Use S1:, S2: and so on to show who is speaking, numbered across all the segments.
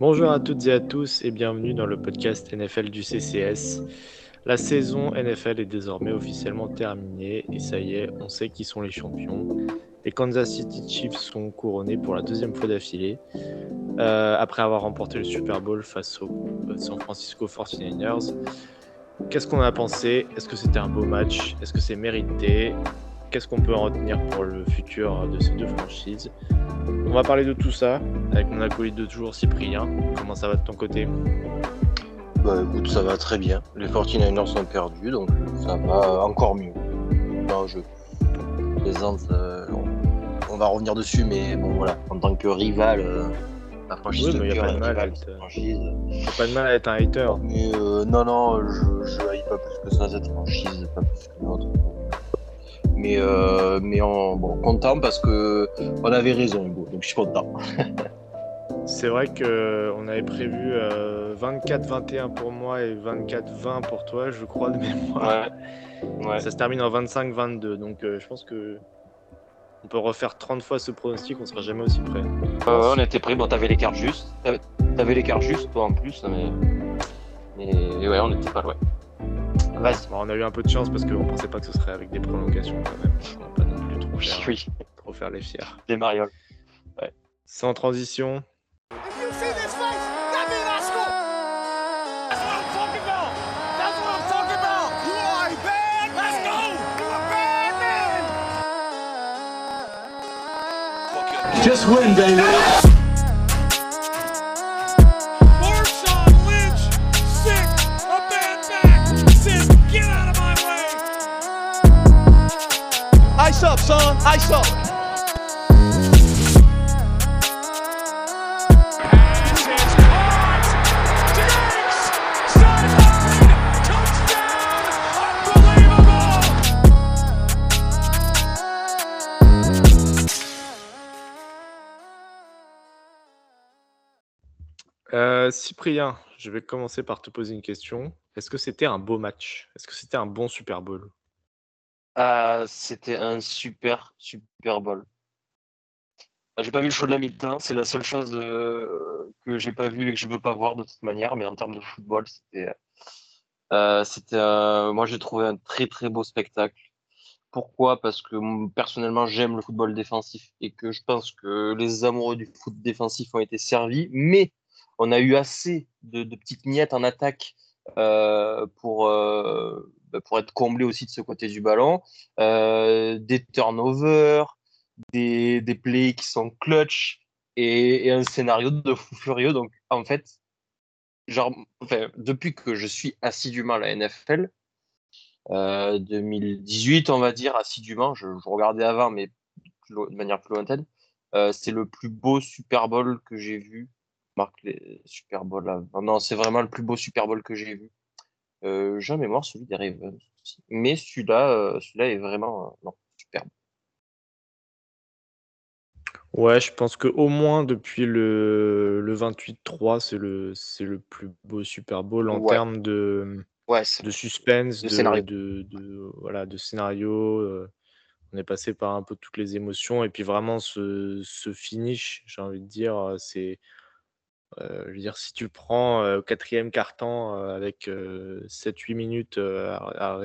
S1: Bonjour à toutes et à tous et bienvenue dans le podcast NFL du CCS. La saison NFL est désormais officiellement terminée et ça y est, on sait qui sont les champions. Les Kansas City Chiefs sont couronnés pour la deuxième fois d'affilée euh, après avoir remporté le Super Bowl face aux euh, San Francisco 49ers. Qu'est-ce qu'on a pensé? Est-ce que c'était un beau match? Est-ce que c'est mérité? Qu'est-ce qu'on peut en retenir pour le futur de ces deux franchises On va parler de tout ça avec mon acolyte de toujours Cyprien. Comment ça va de ton côté?
S2: Bah écoute, ça va très bien. Les 49ers sont perdus, donc ça va encore mieux. Non, je plaisante, euh, on, va revenir dessus, mais bon voilà, en tant que rival, euh, la franchise
S1: Oui,
S2: de
S1: y a pas de mal à être-. T'as pas de mal à être un hater.
S2: Mais euh, non, non, je, je haïs pas plus que ça cette franchise, pas plus que l'autre. Mais, euh, mais en, bon, content parce que on avait raison, Hugo, donc je suis content.
S1: C'est vrai qu'on avait prévu euh, 24-21 pour moi et 24-20 pour toi, je crois, de mémoire.
S2: ouais.
S1: Ça se termine en 25-22, donc euh, je pense que on peut refaire 30 fois ce pronostic, on sera jamais aussi près.
S3: On était prêts. Bon, t'avais l'écart juste. T'avais- T'avais l'écart juste, toi en plus. Mais... mais ouais, on était pas loin. Vas-y.
S1: Bon, on a eu un peu de chance parce qu'on pensait pas que ce serait avec des prolongations quand même. On va pas non plus trop faire,
S3: oui,
S1: trop faire les fiers.
S3: des marioles.
S1: Sans transition,
S4: If you see
S1: Euh, Cyprien, je vais commencer par te poser une question. Est-ce que c'était un beau match? Est-ce que c'était un bon Super Bowl?
S3: Ah, C'était un super, super bowl. Ah, J'ai pas vu le show de la mi-temps. C'est la seule chose euh, que j'ai pas vu et que je veux pas voir de toute manière. Mais en termes de football, c'était. euh, moi, j'ai trouvé un très, très beau spectacle. Pourquoi? Parce que personnellement, j'aime le football défensif et que je pense que les amoureux du foot défensif ont été servis. Mais on a eu assez de, petites miettes en attaque euh, pour, pour être comblé aussi de ce côté du ballon. Euh, des turnovers, des, des plays qui sont clutch et, un scénario de fou furieux. Donc, en fait, genre, enfin, depuis que je suis assidûment à la NFL, euh, 2018, on va dire, assidûment, je, regardais avant, mais de manière plus lointaine, euh, c'est le plus beau Super Bowl que j'ai vu. Marque les Super Bowl. Non, c'est vraiment le plus beau Super Bowl que j'ai vu. Euh, j'ai en mémoire celui des Ravens. Mais celui-là, euh, celui-là est vraiment euh, non, superbe.
S1: Ouais, je pense que au moins depuis le, le 28-3, c'est le, c'est le plus beau Super Bowl en
S3: Ouais.
S1: termes de,
S3: Ouais,
S1: de suspense,
S3: De
S1: de,
S3: scénario.
S1: de, de- voilà, de scénario. on est passé par un peu toutes les émotions. Et puis vraiment, ce, ce finish, j'ai envie de dire, c'est. Je veux dire, si tu prends euh, quatrième quart-temps euh, avec 7-8 minutes à,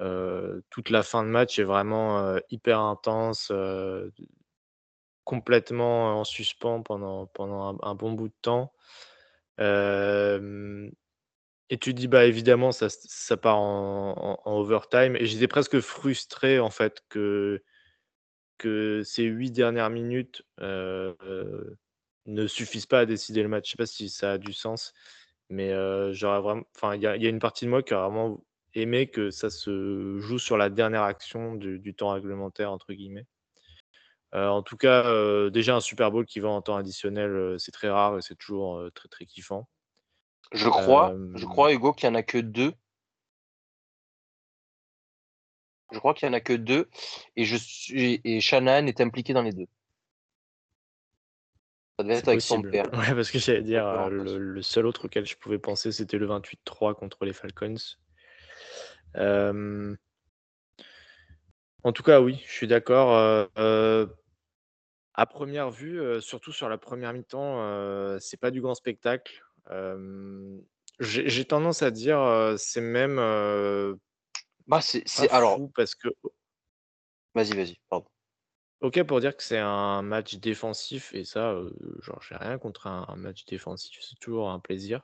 S1: euh, toute la fin de match est vraiment hyper intense, complètement en suspens pendant, pendant un, bon bout de temps. Et tu dis, bah évidemment, ça, ça part en, en- overtime. Et j'étais presque frustré, en fait, que, que ces huit dernières minutes ne suffisent pas à décider le match. Je sais pas si ça a du sens, mais euh, j'aurais vraiment. Enfin, il y a, y une partie de moi qui a vraiment aimé que ça se joue sur la dernière action du, du temps réglementaire, entre guillemets. Euh, en tout cas, euh, déjà un Super Bowl qui va en temps additionnel, c'est très rare et c'est toujours très très kiffant.
S3: Je crois, je crois, Hugo, qu'il n'y en a que deux. Je crois qu'il n'y en a que deux. Et, je suis, et Shanahan est impliqué dans les deux. Ça devait être avec son
S1: possible.
S3: père.
S1: Ouais, parce que j'allais dire, euh, le, le seul autre auquel je pouvais penser, c'était le 28-3 contre les Falcons. Euh, En tout cas, oui, je suis d'accord. euh, À première vue, surtout sur la première mi-temps, c'est pas du grand spectacle. J'ai tendance à dire, c'est même,
S3: Bah, c'est alors
S1: parce que
S3: vas-y, vas-y, pardon.
S1: OK pour dire que c'est un match défensif et ça, heu, genre j'ai rien contre un un match défensif, c'est toujours un plaisir.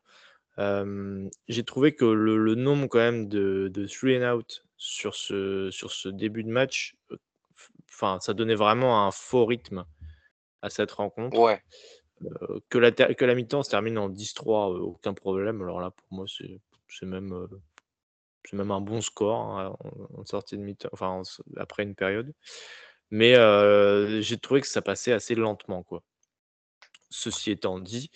S1: Hem, j'ai trouvé que le le nombre quand même de de 3 and out sur ce sur ce début de match, heu, f enfin ça donnait vraiment un faux rythme à cette rencontre.
S3: Ouais,
S1: Heu, que la ter que la mi-temps se termine en 10-3, heu, aucun problème. Alors là, pour moi, c'est c'est même, heu, c'est même un bon score, hein, en en sortie de mi-temps, enfin, en s après une période. Mais, j'ai trouvé que ça passait assez lentement, quoi. Ceci étant dit,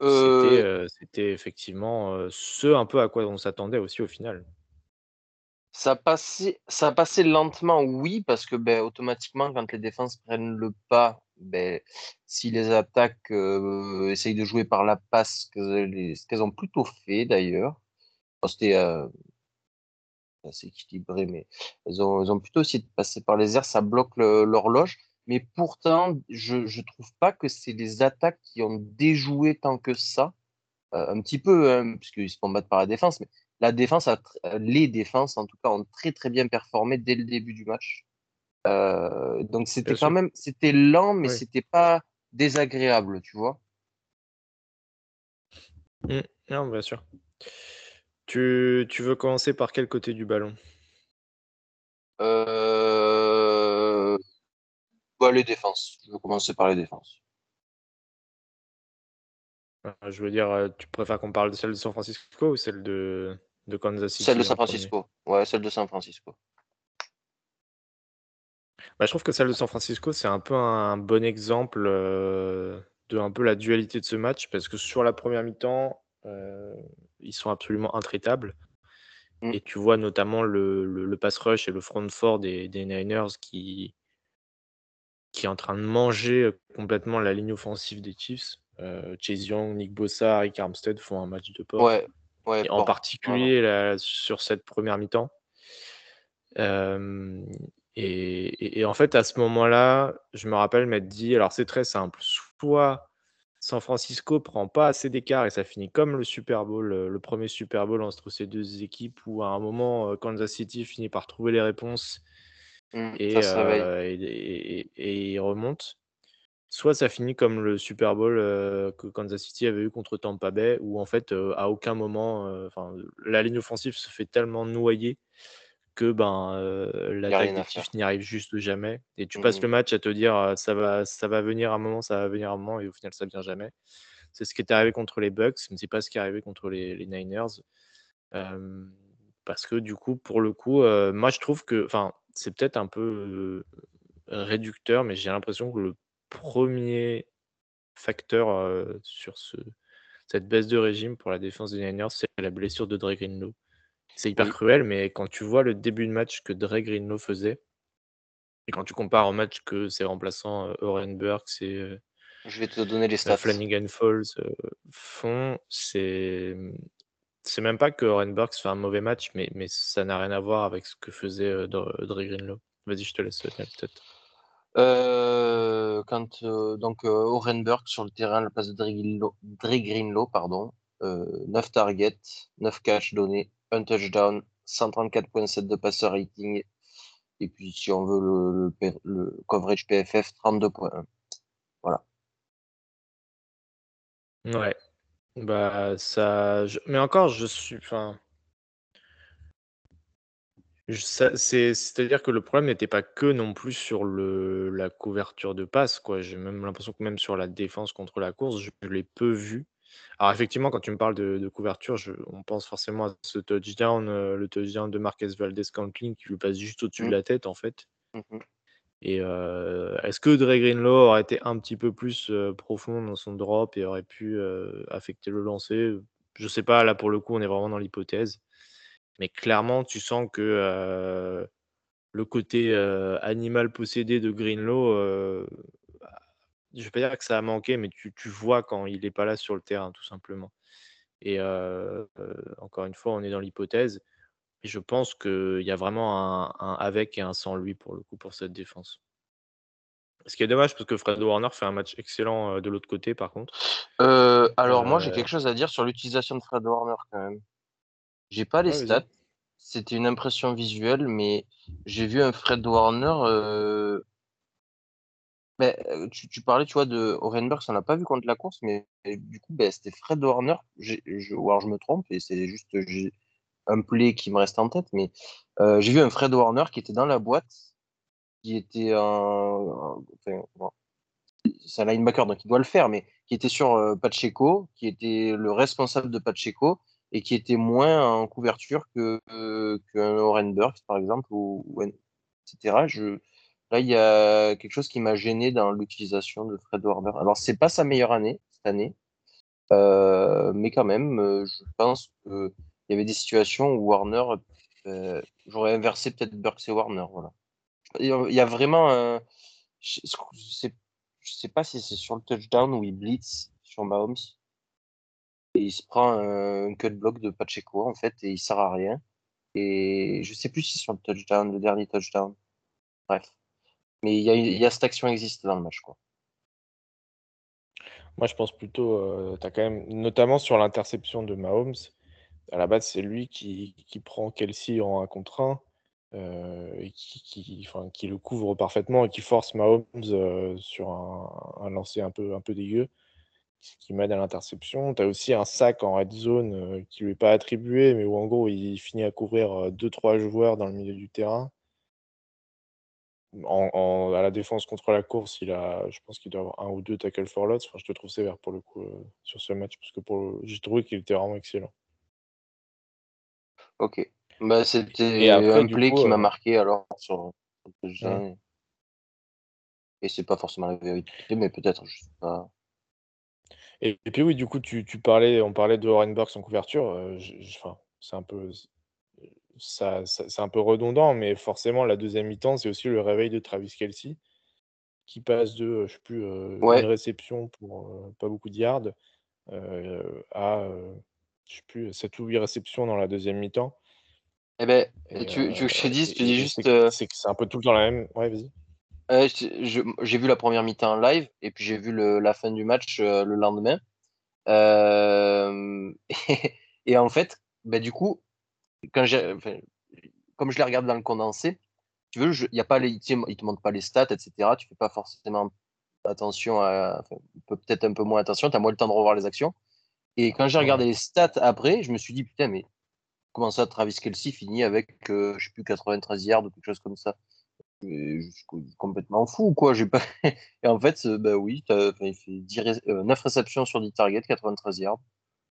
S1: c'était, effectivement, ce un peu à quoi on s'attendait aussi au final.
S3: ça passait ça passait lentement, oui, parce que, beh, automatiquement, quand les défenses prennent le pas, beh, si les attaques, essayent de jouer par la passe, ce qu'elles ont plutôt fait d'ailleurs. C'était, assez équilibré, mais elles ont elles ont plutôt essayé de passer par les airs, ça bloque l'horloge. Mais pourtant, je je trouve pas que c'est les attaques qui ont déjoué tant que ça. Heu, un petit peu, hein, puisqu'ils se font battre par la défense, mais la défense a les défenses en tout cas ont très, très bien performé dès le début du match. Heu, donc c'était quand
S1: sûr,
S3: même c'était lent, mais
S1: oui.
S3: c'était pas désagréable, tu vois?
S1: Mmh. Non, bien sûr. Tu tu veux commencer par quel côté du ballon?
S3: Heu, bah, les défenses. Je vais commencer par les défenses.
S1: Heu, je veux dire, heu, tu préfères qu'on parle de celle de San Francisco ou celle de de Kansas
S3: Celle de
S1: City
S3: San Francisco. Ouais, celle de San Francisco.
S1: Bah, je trouve que celle de San Francisco, c'est un peu un bon exemple, heu, de un peu la dualité de ce match parce que sur la première mi-temps, ils sont absolument intraitables
S3: Mmh.
S1: et tu vois notamment le le le pass rush et le front four des des Niners qui qui est en train de manger, heu, complètement la ligne offensive des Chiefs. Heu, Chase Young, Nick Bosa, Arik Armstead font un match de porc
S3: Ouais, ouais,
S1: en particulier là, sur cette première mi-temps. Et et et en fait, à ce moment-là, je me rappelle m'être dit alors c'est très simple, soit San Francisco prend pas assez d'écart et ça finit comme le Super Bowl, heu, le 1 Super Bowl entre ces 2 équipes où à un moment, heu, Kansas City finit par trouver les réponses
S3: Mmh,
S1: et et ils remontent. Soit ça finit comme le Super Bowl, que Kansas City avait eu contre Tampa Bay où en fait, à aucun moment, la ligne offensive se fait tellement noyer que, ben,
S3: a
S1: l'attaque
S3: à
S1: n'y arrive juste jamais et tu
S3: Mmh
S1: passes le match à te dire, «Ça va ça va venir un moment, ça va venir un moment» et au final ça vient jamais. C'est ce qui est arrivé contre les Bucks, mais c'est pas ce qui est arrivé contre les les Niners, parce que du coup, pour le coup, moi je trouve que enfin, c'est peut-être un peu, réducteur, mais j'ai l'impression que le premier facteur, sur ce cette baisse de régime pour la défense des Niners, c'est la blessure de Dre Greenlow. C'est hyper
S3: Oui,
S1: cruel, mais quand tu vois le début de match que Dre Greenlow faisait et quand tu compares au match que ses remplaçants, heu, Oren Burks et heu
S3: je vais te donner les
S1: heu,
S3: stats.
S1: Flanagan Falls, heu, font, c'est, mmh, c'est même pas que Oren Burks fait un mauvais match, mais mais ça n'a rien à voir avec ce que faisait, Dre Greenlow. Vas-y, je te laisse, peut-être.
S3: Heu, quand, donc, heu, Oren Burks sur le terrain à la place de Dre Greenlow pardon, heu, 9 targets, 9 catchs donnés, 1 touchdown, 134.7 de passer rating et puis si on veut le le coverage PFF, 32.1. Voilà.
S1: Ouais, bah, mais encore je suis enfin c'est-à-dire que le problème n'était pas que non plus sur la couverture de passe. J'ai même l'impression que même sur la défense contre la course, je l'ai peu vu. Alors effectivement, quand tu me parles de de couverture, je on pense forcément à ce touchdown, heu, le touchdown de Marquez Valdes-Scantling qui lui passe juste au-dessus de
S3: Mmh.
S1: la tête, en fait
S3: Mmh mh.
S1: et heu, est-ce que Dre Greenlow aurait été un petit peu plus, heu, profond dans son drop et aurait pu, affecter le lancer? Je sais pas, là, pour le coup, on est vraiment dans l'hypothèse, mais clairement, tu sens que, le côté, animal possédé de bah, je vais pas dire que ça a manqué, mais tu tu vois quand il est pas là sur le terrain, tout simplement et encore une fois, on est dans l'hypothèse et je pense qu'il y a vraiment un un avec et un sans lui, pour le coup, pour cette défense. Ce qui est dommage parce que Fred Warner fait un match excellent de l'autre côté par contre.
S3: Euh, alors moi j'ai quelque chose à dire sur l'utilisation de Fred Warner quand même. J'ai pas les stats, c'était une impression visuelle, mais j'ai vu un Fred Warner. Ben, euh, tu, parlais, tu vois, de Orenberg, ça n'a pas vu contre la course, mais du coup, ben, c'était Fred Warner. Ou alors je me trompe, et c'est juste un play qui me reste en tête, mais j'ai vu un Fred Warner qui était dans la boîte, qui était un, un- enfin, bon, c'est un linebacker, donc il doit le faire, mais qui était sur Pacheco, qui était le responsable de Pacheco, et qui était moins en couverture que euh, qu'un Orenberg, par exemple, ou, etc. Je, là, il y a quelque chose qui m'a gêné dans l'utilisation de Fred Warner. Alors, c'est pas sa meilleure année cette année, euh, mais quand même, euh, je pense qu'il y avait des situations où Warner, euh, j'aurais inversé peut-être Burks et Warner. Voilà. Il y a vraiment un. Je sais, je sais pas si c'est sur le touchdown où il blitz sur Mahomes. Et il se prend un cut block de Pacheco, en fait, et il sert à rien. Et je sais plus si c'est sur le touchdown, le dernier touchdown. Bref. Mais il y a, il y a cette action existe dans le match, quoi.
S1: Moi, je pense plutôt, euh, t'as quand même, notamment sur l'interception de Mahomes, à la base, c'est lui qui, qui prend Kelsey en un contre un euh, et qui, qui, enfin, qui le couvre parfaitement et qui force Mahomes euh, sur un, un lancer un peu, un peu dégueu, ce qui mène à l'interception. Tu as aussi un sac en red zone euh, qui lui est pas attribué, mais où en gros, il finit à couvrir 2-3 joueurs dans le milieu du terrain. En, en- à la défense contre la course, il a, je pense qu'il doit avoir un ou deux tackles for loss. Enfin, je te trouve sévère pour le coup euh, sur ce match parce que pour le- j'ai trouvé qu'il était vraiment excellent.
S3: Ok. Bah, c'était un play
S1: coup,
S3: qui m'a
S1: euh,
S3: marqué alors sur, sur le touchdown. Et c'est pas forcément la vérité, mais peut-être, je sais pas.
S1: Et, et puis oui, du coup, tu, tu parlais, on parlait de Orenberg en couverture. euh, je- je- enfin, c'est un peu, ça, ça- c'est un peu redondant, mais forcément, la deuxième mi-temps, c'est aussi le réveil de Travis Kelsey qui passe de, je sais plus, euh,
S3: Ouais.
S1: une réception pour euh, pas beaucoup de yards euh, à, je sais plus, 7 ou 8 réceptions dans la deuxième mi-temps.
S3: Eh ben,
S1: Et,
S3: tu, tu veux que je te te
S1: et-
S3: dis juste.
S1: c'est c'est un peu tout le temps la même. Ouais, vas-y.
S3: Je- j'ai vu la première mi-temps live et puis j'ai vu le- la fin du match le lendemain. Et, et en fait, bah, du coup, quand j'ai, enfin, comme je les regarde dans le condensé, tu veux, il y a pas les, il te il te montre pas les stats, etc. Tu fais pas forcément attention à, enfin, peut-être un peu moins attention. Tu as moins le temps de revoir les actions. Et quand j'ai regardé les stats après, je me suis dit putain, mais comment ça, Travis Kelsey finit avec, euh, je sais plus, 93 yards ou quelque chose comme ça. Je suis co- complètement fou, quoi. J'ai pas... Et en fait, euh, bah oui, il fait 10 ré- euh, 9 réceptions sur 10 targets, 93 yards.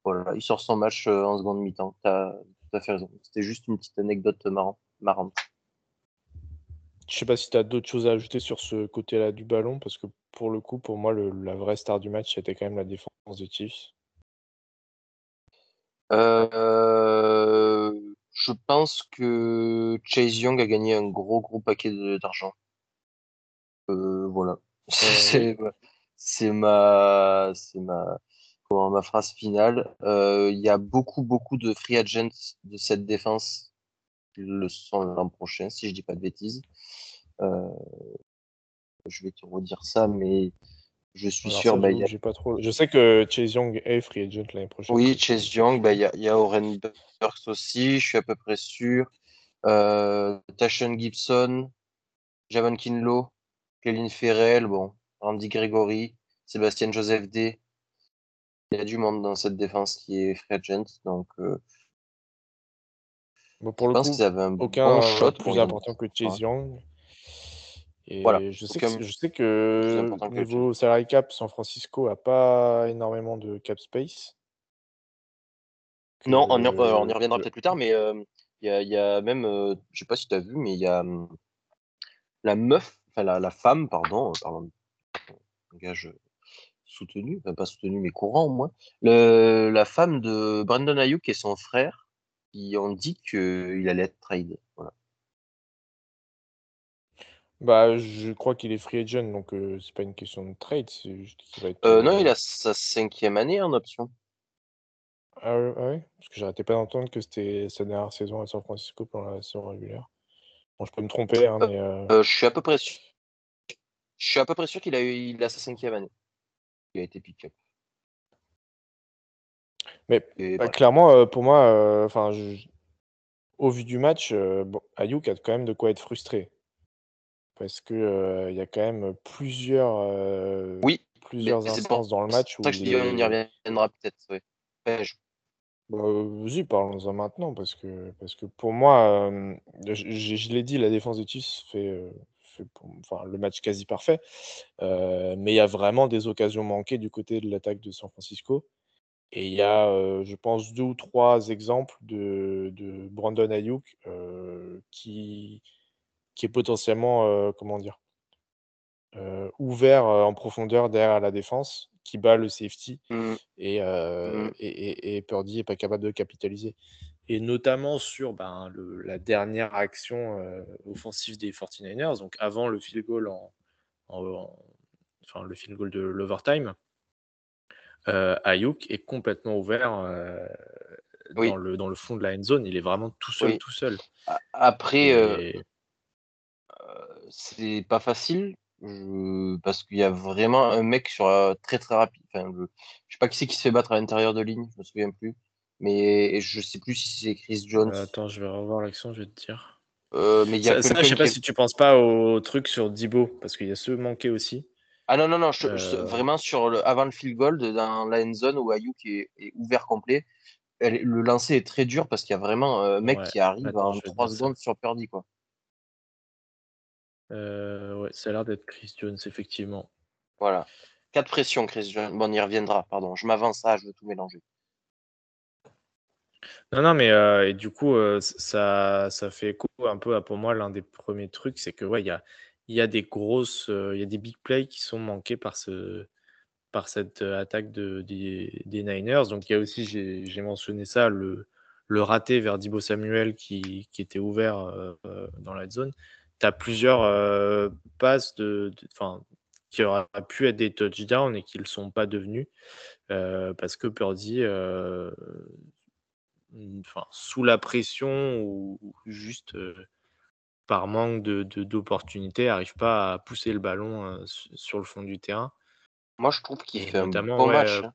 S3: Voilà, il sort son match euh, en seconde mi-temps. Tout à fait raison. C'était juste une petite anecdote marrant, marrante.
S1: Je sais pas si tu as d'autres choses à ajouter sur ce côté-là du ballon, parce que pour le coup, pour moi, le- la vraie star du match, c'était quand même la défense des Chiefs.
S3: Euh, je pense que Chase Young a gagné un gros, gros paquet de- d'argent. Euh, voilà. C'est ma, c'est ma, comment, ma phrase finale. Euh, Il y a beaucoup, beaucoup de free agents de cette défense qui le sont l'an prochain, si je dis pas de bêtises. Euh, je vais te redire ça, mais je suis
S1: Alors
S3: sûr.
S1: ça,
S3: bah, y a-
S1: pas trop. Je sais que Chase Young est free agent l'année prochaine.
S3: Oui, Chase Young, bah, il y a, il y a Oren Burks aussi, je suis à peu près sûr. Euh, Gibson, Javon Kinlo, Kevin Ferrell, bon, Randy Gregory, Sébastien Joseph D. Il y a du monde dans cette défense qui est free agent, donc euh,
S1: Bon, pour
S3: je
S1: le
S3: pense qu'ils avaient un
S1: aucun
S3: bon shot.
S1: plus
S3: ont-
S1: important que Chase. Young. Et
S3: Voilà,
S1: je sais que, je sais
S3: plus
S1: que niveau salary cap, San Francisco a pas énormément de cap space.
S3: Non, on y, euh, on y reviendra
S1: que-
S3: peut-être plus tard, mais euh, il y, a, il y a même, euh, je sais pas si tu as vu, mais il y a hum, la meuf, enfin la, la femme, pardon, pardon, langage soutenu, enfin pas soutenu, mais courant au moins, le, la femme de Brandon Ayuk et son frère, qui ont dit qu'il allait être trade. Voilà.
S1: Bah, je crois qu'il est free agent, donc euh, c'est pas une question de trade, c'est juste qu'il va être.
S3: Euh, non,
S1: euh,
S3: il a sa cinquième année en option.
S1: Ah ouais, ah ouais? Parce que j'arrêtais pas d'entendre que c'était sa dernière saison à San Francisco pendant la saison régulière. Bon, je peux me tromper, hein, mais. euh,
S3: Euh, je suis à peu près sûr. Je suis à peu près sûr qu'il a eu il a sa cinquième année. Il a été pick-up.
S1: Mais
S3: Et
S1: bah,
S3: voilà.
S1: clairement, euh, pour moi, euh, enfin, je- au vu du match, euh, bon, Ayuk a quand même de quoi être frustré. Parce que euh, il y a quand même plusieurs,
S3: Oui,
S1: plusieurs instances dans le match où
S3: je
S1: il
S3: dis on y reviendra peut-être. ouais. Je-
S1: Bah, vas-y, parlons-en maintenant, parce que, parce que pour moi, euh, je, l'ai dit, la défense des Chiefs fait, euh, enfin, le match quasi parfait, euh, mais il y a vraiment des occasions manquées du côté de l'attaque de San Francisco. Et il y a, euh, je pense, deux ou trois exemples de, de Brandon Ayuk euh, qui, qui est potentiellement, comment dire, ouvert en profondeur derrière la défense, qui bat le safety
S3: Mm,
S1: et, euh,
S3: mm.
S1: et, et, et Purdy n'est pas capable de capitaliser. Et notamment sur ben, le- la dernière action euh, offensive des 49ers, donc avant le field goal en, en- en- enfin le field goal de l'overtime, euh, Ayuk est complètement ouvert euh,
S3: Oui.
S1: dans, le, dans le fond de la end zone. Il est vraiment tout seul,
S3: Oui.
S1: tout seul.
S3: Après,
S1: Et-
S3: c'est pas facile je- parce qu'il y a vraiment un mec sur très très rapide. Enfin, je, je sais pas qui c'est qui se fait battre à l'intérieur de ligne, je me souviens plus. Mais je sais plus si c'est Chris Jones.
S1: Euh, attends, je vais revoir l'action, je vais te dire.
S3: Euh, mais il y a
S1: Ça, je sais pas
S3: qui
S1: si tu penses pas au truc sur Dibo, parce qu'il y a ceux manqués aussi.
S3: Ah non, non, non, je- je-
S1: Euh.
S3: vraiment sur le, avant le field goal, dans la end zone où Ayuk est, est ouvert complet, elle le lancer est très dur parce qu'il y a vraiment un mec
S1: Ouais,
S3: qui arrive
S1: attends,
S3: en
S1: je vais te
S3: 3
S1: dire ça.
S3: secondes sur Purdy. Quoi.
S1: Euh, ouais, ça a l'air d'être Chris Jones, effectivement.
S3: Voilà. Cas de pression, Chris Jones. Bon, on y reviendra, pardon. Je m'avance ça, je veux tout mélanger.
S1: Non, non, mais euh, du coup, euh, ça, ça fait écho un peu à pour moi l'un des premiers trucs, c'est que ouais, il y a, y a des grosses, euh, il y a des big plays qui sont manqués par ce, par cette attaque de, des, Niners. Donc il y a aussi, j'ai mentionné ça, le, raté vers Dibo Samuel qui, était ouvert dans la zone. Tu as plusieurs passes de, de- qui auraient pu être des touchdowns et qui ne le sont pas devenus parce que Purdy, euh, enfin, sous la pression ou, ou juste euh, par manque de, de- d'opportunité, n'arrive pas à pousser le ballon euh, su- sur le fond du terrain.
S3: Moi, je trouve qu'il fait un bon
S1: ouais,
S3: match.
S1: euh,
S3: hein.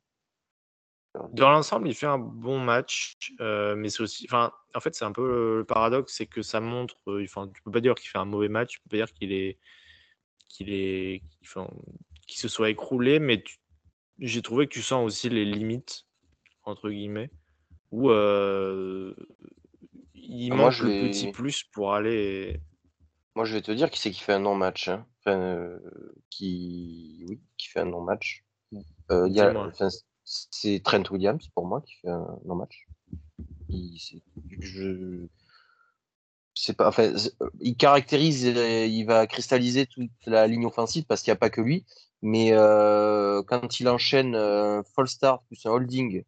S1: Dans l'ensemble, il fait un bon match, euh, mais c'est aussi, enfin, en fait, c'est un peu le, le paradoxe, c'est que ça montre, euh, enfin, tu peux pas dire qu'il fait un mauvais match, tu peux pas dire qu'il est, qu'il est, qu'il se soit écroulé, mais j'ai trouvé que tu sens aussi les limites entre guillemets, euh, il
S3: Ah, moi,
S1: manque
S3: je
S1: le
S3: l'ai-
S1: petit plus pour aller.
S3: Moi, je vais te dire qui c'est qui fait un non-match. hein. Enfin, euh, qui... Oui, qui fait un non-match. Euh, il y a-
S1: Dis-moi.
S3: enfin, c'est Trent Williams, pour moi, qui fait un non-match. Il, c'est- je... c'est pas, enfin, c'est- il caractérise, euh, il va cristalliser toute la ligne offensive parce qu'il n'y a pas que lui. Mais euh, quand il enchaîne un false start plus un holding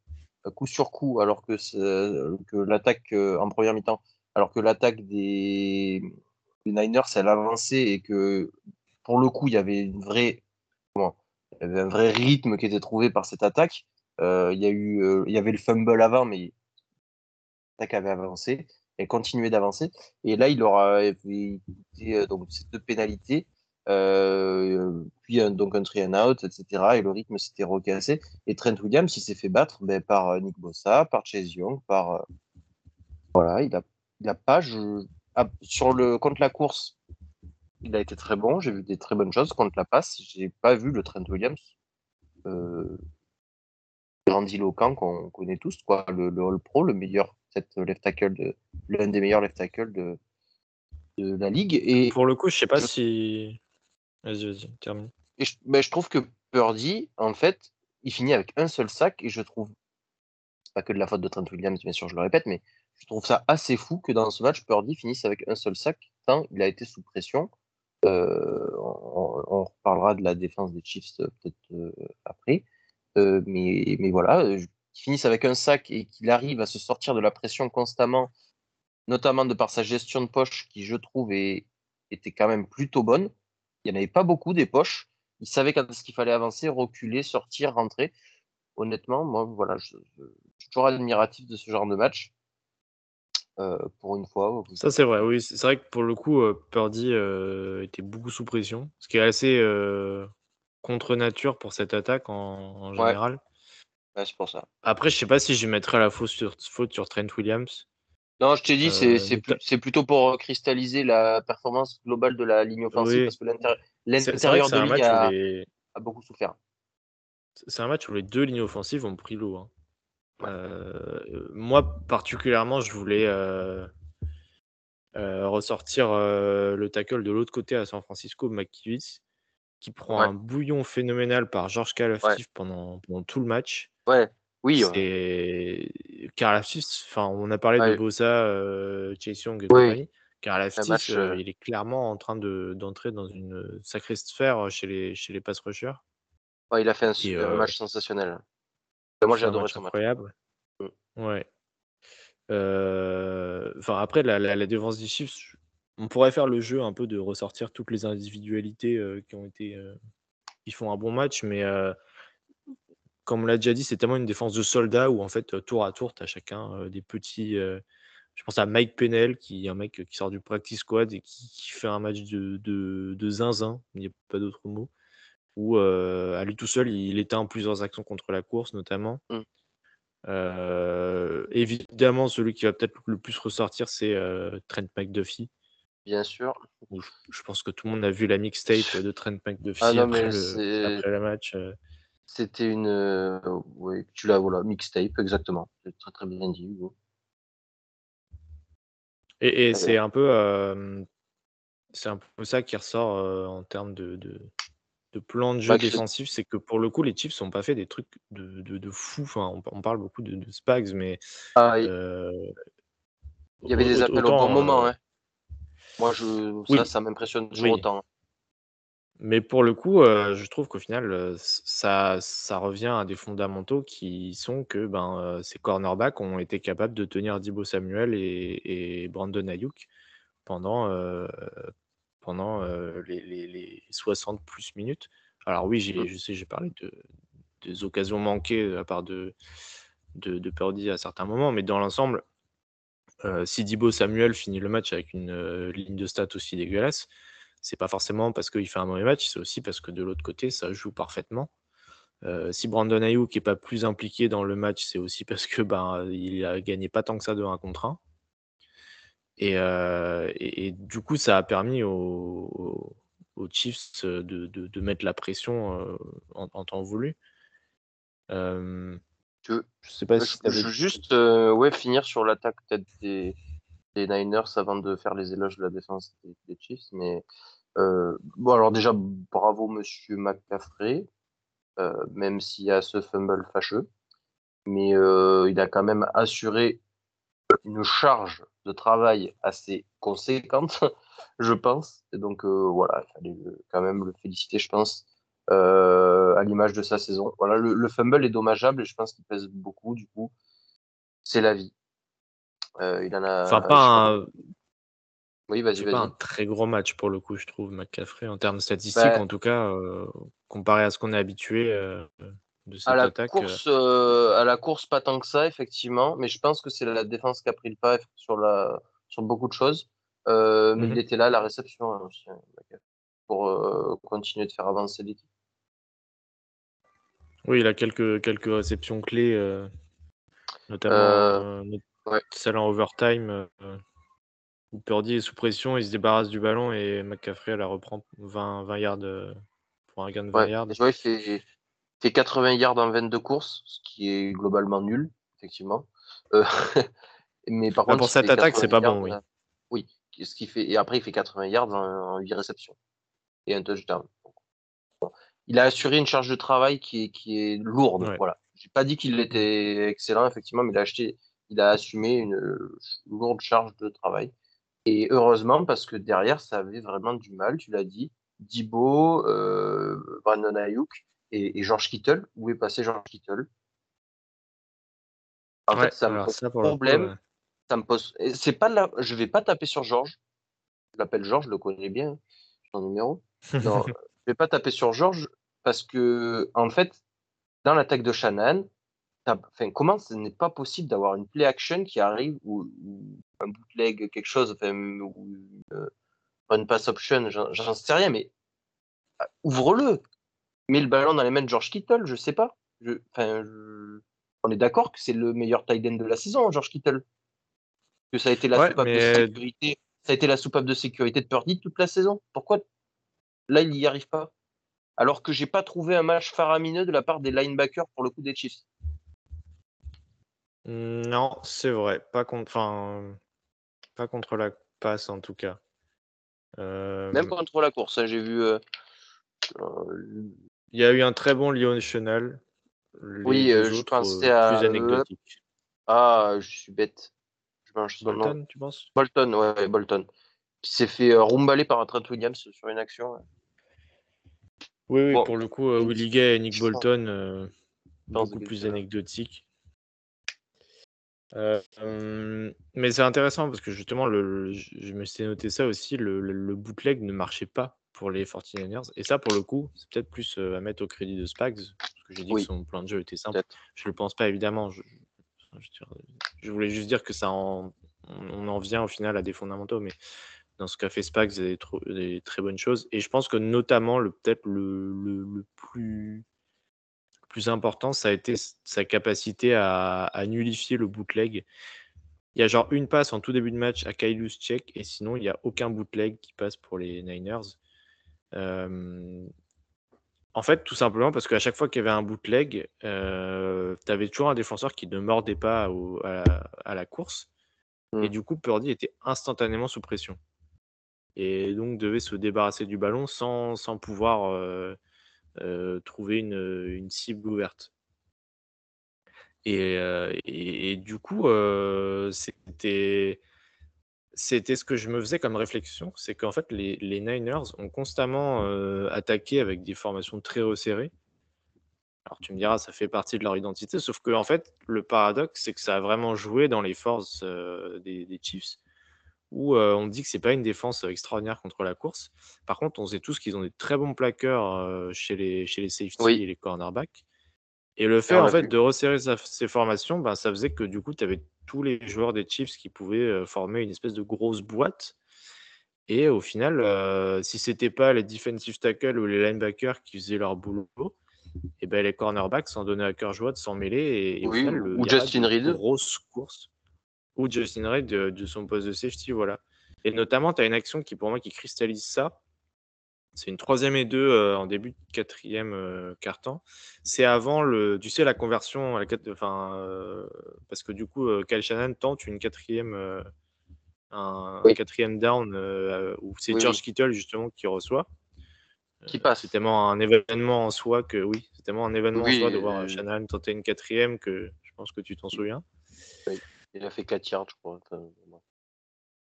S3: coup sur coup, alors que, l'attaque euh, en première mi-temps, alors que l'attaque des, des Niners, elle avançait et que pour le coup, il y avait un vrai rythme qui était trouvé par cette attaque. Euh, il y a eu, euh, il y avait le fumble avant, mais l'attaque avait avancé et continuait d'avancer. Et là, il aura donc ces deux pénalités, euh, puis un, donc un three and out, etc. Et le rythme s'était recassé. Et Trent Williams, il s'est fait battre ben, par euh, Nick Bossa, par Chase Young, par euh, voilà, il a, il a pas. Je, ah, sur le contre la course, il a été très bon. J'ai vu des très bonnes choses contre la passe. J'ai pas vu le Trent Williams. Euh, grandiloquent qu'on connaît tous, quoi, le, le All Pro, le meilleur peut-être left tackle de l'un des meilleurs left tackle de, de la ligue. Et,
S1: Pour le coup, je sais pas si. Vas-y, vas-y, termine.
S3: ben, je trouve que Purdy, en fait, il finit avec un seul sac et je trouve, c'est pas que de la faute de Trent Williams, bien sûr, je le répète, mais je trouve ça assez fou que dans ce match, Purdy finisse avec un seul sac, tant il a été sous pression. Euh, on, reparlera de la défense des Chiefs euh, peut-être euh, après. Mais, voilà, qu'il finisse avec un sac et qu'il arrive à se sortir de la pression constamment, notamment de par sa gestion de poche, qui je trouve était quand même plutôt bonne. Il n'y en avait pas beaucoup des poches. Il savait quand est-ce qu'il fallait avancer, reculer, sortir, rentrer. Honnêtement, moi, voilà, je, je- je suis toujours admiratif de ce genre de match. euh, pour une fois.
S1: Ça, c'est vrai, oui. C'est vrai que pour le coup, euh, Purdy euh, était beaucoup sous pression, ce qui est assez euh, contre nature pour cette attaque en, en
S3: Ouais.
S1: général.
S3: Ouais, c'est pour ça.
S1: Après, je sais pas si je mettrais la faute sur, faute sur Trent Williams.
S3: Non, je t'ai dit, c'est
S1: Euh,
S3: c'est
S1: mais
S3: plutôt pour cristalliser la performance globale de la ligne offensive
S1: Oui.
S3: parce que l'intérieur de ligne
S1: match
S3: a,
S1: où les,
S3: a beaucoup souffert.
S1: c'est un match où les deux lignes offensives ont pris l'eau. hein.
S3: Ouais.
S1: Euh, moi, particulièrement, je voulais euh, ressortir le tackle de l'autre côté à San Francisco, McKivitz, qui prend
S3: Ouais.
S1: un bouillon phénoménal par George Kalafdis pendant, pendant tout le match.
S3: Ouais, oui, ouais.
S1: C'est Karlaftis, enfin, on a parlé
S3: Ouais.
S1: de Bosa, euh, Chase Young et compagnie. Karlaftis, euh,
S3: euh,
S1: il est clairement en train de- d'entrer dans une sacrée sphère chez les, chez les pass rushers.
S3: Ouais, il a fait un,
S1: euh,
S3: match sensationnel. Moi, j'ai adoré
S1: match
S3: son match.
S1: incroyable.
S3: Mm.
S1: Ouais. Euh, Enfin, après, la, la, la défense des Chiefs, on pourrait faire le jeu un peu de ressortir toutes les individualités euh, qui ont été, euh, qui font un bon match, mais euh, comme on l'a déjà dit, c'est tellement une défense de soldats où en fait, euh, tour à tour, tu as chacun euh, des petits. euh, je pense à Mike Pennell, qui est un mec qui sort du practice squad et qui, qui fait un match de, de, de zinzin, il n'y a pas d'autre mot, où à lui tout seul, il éteint plusieurs actions contre la course, notamment.
S3: Mm.
S1: Euh, évidemment, celui qui va peut-être le plus ressortir, c'est euh, Trent McDuffie.
S3: Bien sûr.
S1: je, je pense que tout le monde a vu la mixtape de Trent McDuffie
S3: Ah non,
S1: après, le,
S3: c'est-
S1: après le match. euh.
S3: C'était une. euh, tu l'as, voilà, mixtape, exactement. C'est très très bien dit, Hugo.
S1: Et, c'est un peu, euh, c'est un peu ça qui ressort euh, en termes de, de, de plan de jeu
S3: Bah,
S1: défensif, c'est que pour le coup, les Chiefs n'ont pas fait des trucs de, de, de fou. Enfin, on, on parle beaucoup de, Spags, mais
S3: Ah, il il y avait des appels au bon moment. Hein. Moi, je,
S1: Oui.
S3: ça, ça m'impressionne toujours
S1: Oui.
S3: autant.
S1: Mais pour le coup, euh, je trouve qu'au final, euh, ça, ça revient à des fondamentaux qui sont que ben, euh, ces cornerbacks ont été capables de tenir Dibo Samuel et, et Brandon Ayuk pendant, pendant les, les- les 60 plus minutes. Alors oui, j'ai,
S3: Mm.
S1: je sais, j'ai parlé de, des occasions manquées la part de, de, de Purdy à certains moments, mais dans l'ensemble, si Dibo Samuel finit le match avec une ligne de stats aussi dégueulasse, c'est pas forcément parce qu'il fait un mauvais match, c'est aussi parce que de l'autre côté, ça joue parfaitement. Euh, si Brandon Ayuk n'est pas plus impliqué dans le match, c'est aussi parce que ben il a gagné pas tant que ça de 1 contre 1. Et, euh, et, et du coup, ça a permis aux, Chiefs de, de- de mettre la pression euh, en, en temps voulu.
S3: Je,
S1: sais pas
S3: je,
S1: si
S3: je veux juste ouais, finir sur l'attaque peut-être des, des Niners avant de faire les éloges de la défense des, des Chiefs. Mais bon, alors déjà, bravo Monsieur McCaffrey, euh, même s'il y a ce fumble fâcheux. Mais euh, il a quand même assuré une charge de travail assez conséquente, je pense. Et donc euh, voilà, il fallait quand même le féliciter, je pense, euh, à l'image de sa saison. Voilà, le, le fumble est dommageable et je pense qu'il pèse beaucoup. Du coup, c'est la vie. Euh, il en a.
S1: Enfin, pas un,
S3: Oui, vas-y,
S1: pas un très gros match pour le coup, je trouve, McCaffrey, en termes statistiques,
S3: Bah,
S1: en tout cas, euh, comparé à ce qu'on est habitué euh, de cette
S3: à la
S1: attaque. euh,
S3: course, euh, à la course, pas tant que ça, effectivement. Mais je pense que c'est la défense qui a pris le pas sur la, sur beaucoup de choses. Mais
S1: Mhm.
S3: il était là à la réception hein, aussi, hein, pour continuer de faire avancer l'équipe.
S1: Oui, il a quelques, quelques réceptions clés, notamment
S3: ouais.
S1: celle en overtime, où Purdy est sous pression, il se débarrasse du ballon et McCaffrey elle la reprend 20, 20 yards euh, pour un gain de 20
S3: Ouais,
S1: yards.
S3: il fait, fait 80 yards en 22 courses, ce qui est globalement nul, effectivement. Euh, mais par
S1: Bah,
S3: contre,
S1: pour cette attaque, c'est
S3: 80
S1: pas bon, oui.
S3: euh, oui, ce qui fait, et après, il fait 80 yards en, en 8 réceptions et un touchdown. Bon. Il a assuré une charge de travail qui est, qui est lourde.
S1: Ouais.
S3: Voilà. J'ai pas dit qu'il était excellent, effectivement, mais il a acheté, il a assumé une lourde charge de travail. Et heureusement, parce que derrière, ça avait vraiment du mal, tu l'as dit. Dibo, euh, Brandon Ayuk et, et George Kittle. Où est passé George Kittle? En
S1: Ouais,
S3: fait, ça me pose
S1: ça, coup,
S3: problème. Ça me pose. C'est pas là. Je vais pas taper sur George. Je l'appelle George, je le connais bien, son numéro. Non, je vais pas taper sur George parce que, en fait, dans l'attaque de Shannon, enfin, comment ce n'est pas possible d'avoir une play action qui arrive ou, ou un bootleg, quelque chose, enfin, ou euh, une pass option, j'en sais rien, mais ah, ouvre-le. Mets le ballon dans les mains de George Kittle, je sais pas. Je, enfin, je- On est d'accord que c'est le meilleur tight end de la saison, George Kittle. Que ça a été la
S1: Ouais,
S3: soupape
S1: mais-
S3: de sécurité. Ça a été la soupape de sécurité de Purdy toute la saison. Pourquoi là il n'y arrive pas? Alors que j'ai pas trouvé un match faramineux de la part des linebackers pour le coup des Chiefs.
S1: Non, c'est vrai. Pas contre, enfin, pas contre la passe en tout cas. Euh,
S3: Même contre la course, hein, j'ai vu. euh, euh,
S1: Il y a eu un très bon Lyon National.
S3: Oui, euh, je pensais
S1: euh,
S3: à-
S1: plus anecdotiques.
S3: Ah, je suis bête. Je mange son nom.
S1: Bolton, tu penses?
S3: Bolton, ouais, Bolton. Qui s'est fait rumballer par un Trent Williams sur une action. ouais.
S1: Oui, oui,
S3: Bon.
S1: pour le coup, Willie Gay et Nick Bolton, beaucoup plus anecdotiques. Euh, mais c'est intéressant parce que justement, le, le- je me suis noté ça aussi, le, le- le bootleg ne marchait pas pour les 49ers. Et ça, pour le coup, c'est peut-être plus à mettre au crédit de Spags, parce que j'ai dit
S3: Oui.
S1: que son plan de jeu était simple. Je ne le pense pas, évidemment. Je, voulais juste dire que ça en, on, on en vient au final à des fondamentaux, mais dans ce qu'a fait Spags, il y a des, des très bonnes choses. Et je pense que notamment, le peut-être le, plus plus important, ça a été sa capacité à, à nullifier le bootleg. Il y a genre une passe en tout début de match à Kyle check et sinon il n'y a aucun bootleg qui passe pour les Niners. Euh, en fait, tout simplement parce qu'à chaque fois qu'il y avait un bootleg, tu avais toujours un défenseur qui ne mordait pas au- à, la, à la course. Et
S3: Mm.
S1: du coup, Purdy était instantanément sous pression. Et donc devait se débarrasser du ballon sans, sans pouvoir euh, euh, trouver une, une cible ouverte. Et, euh, du coup, euh, c'était c'était ce que je me faisais comme réflexion, c'est qu'en fait, les, Niners ont constamment euh, attaqué avec des formations très resserrées. Alors tu me diras, ça fait partie de leur identité, sauf que en fait, le paradoxe, c'est que ça a vraiment joué dans les forces euh, des, des Chiefs, où euh, on dit que c'est pas une défense extraordinaire contre la course. Par contre, on sait tous qu'ils ont des très bons plaqueurs euh, chez les chez les safety
S3: Oui.
S1: et les cornerbacks. Et le fait en fait de resserrer sa- ces formations, ben, ça faisait que du coup, tu avais tous les joueurs des Chiefs qui pouvaient euh, former une espèce de grosse boîte. Et au final, euh, si c'était pas les defensive tackles ou les linebackers qui faisaient leur boulot, et ben les cornerbacks s'en donnaient à cœur joie de s'en mêler. Et, au final,
S3: ou Justin Reed.
S1: Grosse course. Ou Justin Reid de, de son poste de safety, voilà. Et notamment, tu as une action qui, pour moi, qui cristallise ça. C'est une troisième et deux euh, en début de quatrième euh, quart-temps. C'est avant le, tu sais, la conversion, à la quat- enfin, euh, parce que du coup, euh, Kyle Shanahan tente une quatrième, euh, un
S3: Oui.
S1: quatrième down euh, où c'est
S3: Oui,
S1: George
S3: oui.
S1: Kittle justement qui reçoit.
S3: Qui
S1: Euh,
S3: passe.
S1: C'est tellement un événement en soi que oui, c'est tellement un événement
S3: Oui,
S1: en soi de voir
S3: euh,
S1: Shanahan tenter une quatrième que je pense que tu t'en souviens.
S3: Il a fait 4 yards, je crois.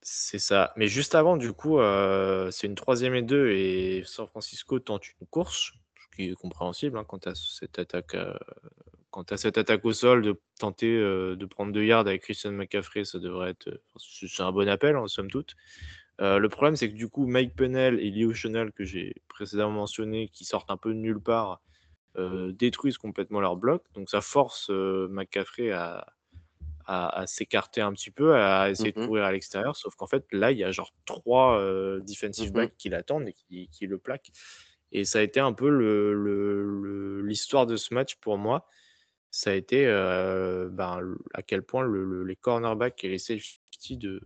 S1: C'est ça. Mais juste avant, du coup, euh, c'est une troisième et deux et San Francisco tente une course, ce qui est compréhensible hein, quand tu as cette attaque, euh, quand tu cette attaque au sol, de tenter euh, de prendre deux yards avec Christian McCaffrey, ça devrait être, euh, c'est un bon appel en somme toute. Euh, le problème, c'est que du coup, Mike Pennell et Leo Chenal, que j'ai précédemment mentionné, qui sortent un peu de nulle part, euh, détruisent complètement leur bloc. Donc ça force euh, McCaffrey à, à, à s'écarter un petit peu, à essayer de
S3: Mhm.
S1: courir à l'extérieur. Sauf qu'en fait, là, il y a genre trois euh, defensive
S3: Mhm.
S1: backs qui l'attendent et qui, qui le plaquent. Et ça a été un peu le- le- le- l'histoire de ce match pour moi. Ça a été euh, ben, à quel point le- le- les cornerbacks et les safety de,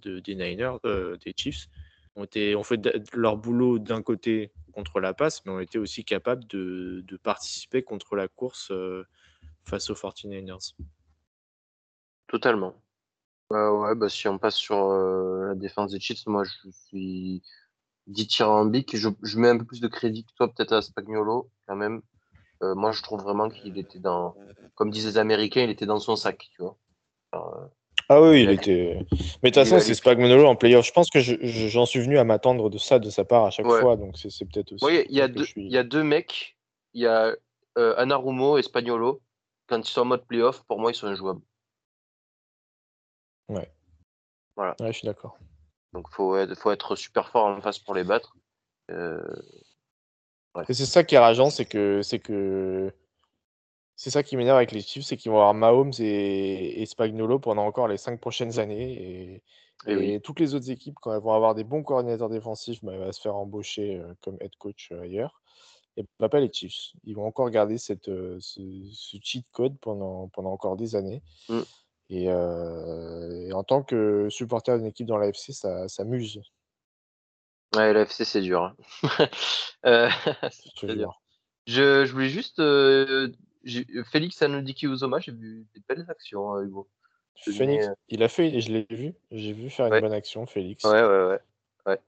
S1: de- des Niners, euh, des Chiefs, ont, été, ont fait leur boulot d'un côté contre la passe, mais ont été aussi capables de, de participer contre la course face aux 49ers.
S3: Totalement. Ouais, ouais, bah, si on passe sur euh, la défense des Chiefs, moi je suis dithyrambique. Je, je mets un peu plus de crédit que toi, peut-être à Spagnolo, quand même. Euh, moi je trouve vraiment qu'il était dans, comme disaient les Américains, il était dans son sac, tu vois. Alors, euh,
S1: Ah oui,
S3: il
S1: était. Mais de toute façon, c'est Spagnuolo en playoff. Je pense que je- je- j'en suis venu à m'attendre de ça de sa part à chaque
S3: Ouais.
S1: fois, donc c'est peut-être aussi.
S3: Oui, il y, a deux-
S1: je suis-
S3: il y a deux mecs. Il y a euh, Anarumo et Spagnolo. Quand ils sont en mode playoff, pour moi, ils sont injouables.
S1: Ouais, je suis d'accord.
S3: Donc, faut être, faut être super fort en face pour les battre. Euh,
S1: Et c'est ça qui est rageant, c'est que c'est que C'est ça qui m'énerve avec les Chiefs, c'est qu'ils vont avoir Mahomes et, et Spagnolo pendant encore les cinq prochaines années. Et,
S3: Eh oui.
S1: et toutes les autres équipes, quand elles vont avoir des bons coordinateurs défensifs, bah, elles vont se faire embaucher euh, comme head coach euh, ailleurs. Et bah, pas les Chiefs. Ils vont encore garder cette, ce, ce cheat code pendant, pendant encore des années.
S3: Mm.
S1: Et, euh, et en tant que supporter d'une équipe dans l'AFC, ça, ça muse.
S3: Ouais, l'AFC, c'est dur. hein. Euh, c'est dur. Je, je voulais juste. euh, Félix Anodiki Uzoma, j'ai vu des belles actions, hein, Hugo. Euh,
S1: il a fait, je l'ai vu, j'ai vu faire
S3: Ouais.
S1: une bonne action, Félix.
S3: Ouais, ouais, ouais. ouais.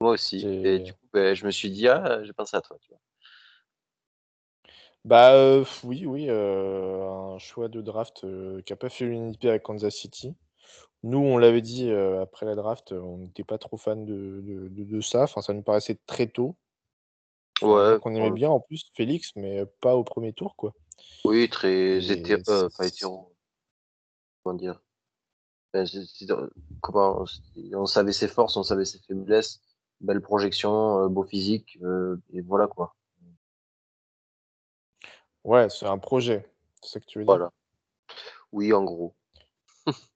S3: Moi aussi. Et du coup, ben, je me suis dit, ah, j'ai pensé à toi. Tu vois.
S1: Bah euh, oui, oui, euh, un choix de draft euh, qui n'a pas fait l'unité avec Kansas City. Nous, on l'avait dit euh, après la draft, euh, on n'était pas trop fan de, de, de- de ça. Enfin, ça nous paraissait très tôt.
S3: Ouais,
S1: qu'on aimait bien en plus Félix, mais pas au premier tour, quoi.
S3: Oui, très
S1: Et
S3: hétéro. euh, pas
S1: c'est-
S3: hétéro. Comment dire Ben, c'est- c'est- euh, Comment c'est- On savait ses forces, on savait ses faiblesses. Belle projection, euh, beau physique. euh, et voilà quoi.
S1: Ouais, c'est un projet. C'est ça que tu veux dire?
S3: Voilà. Oui, en gros.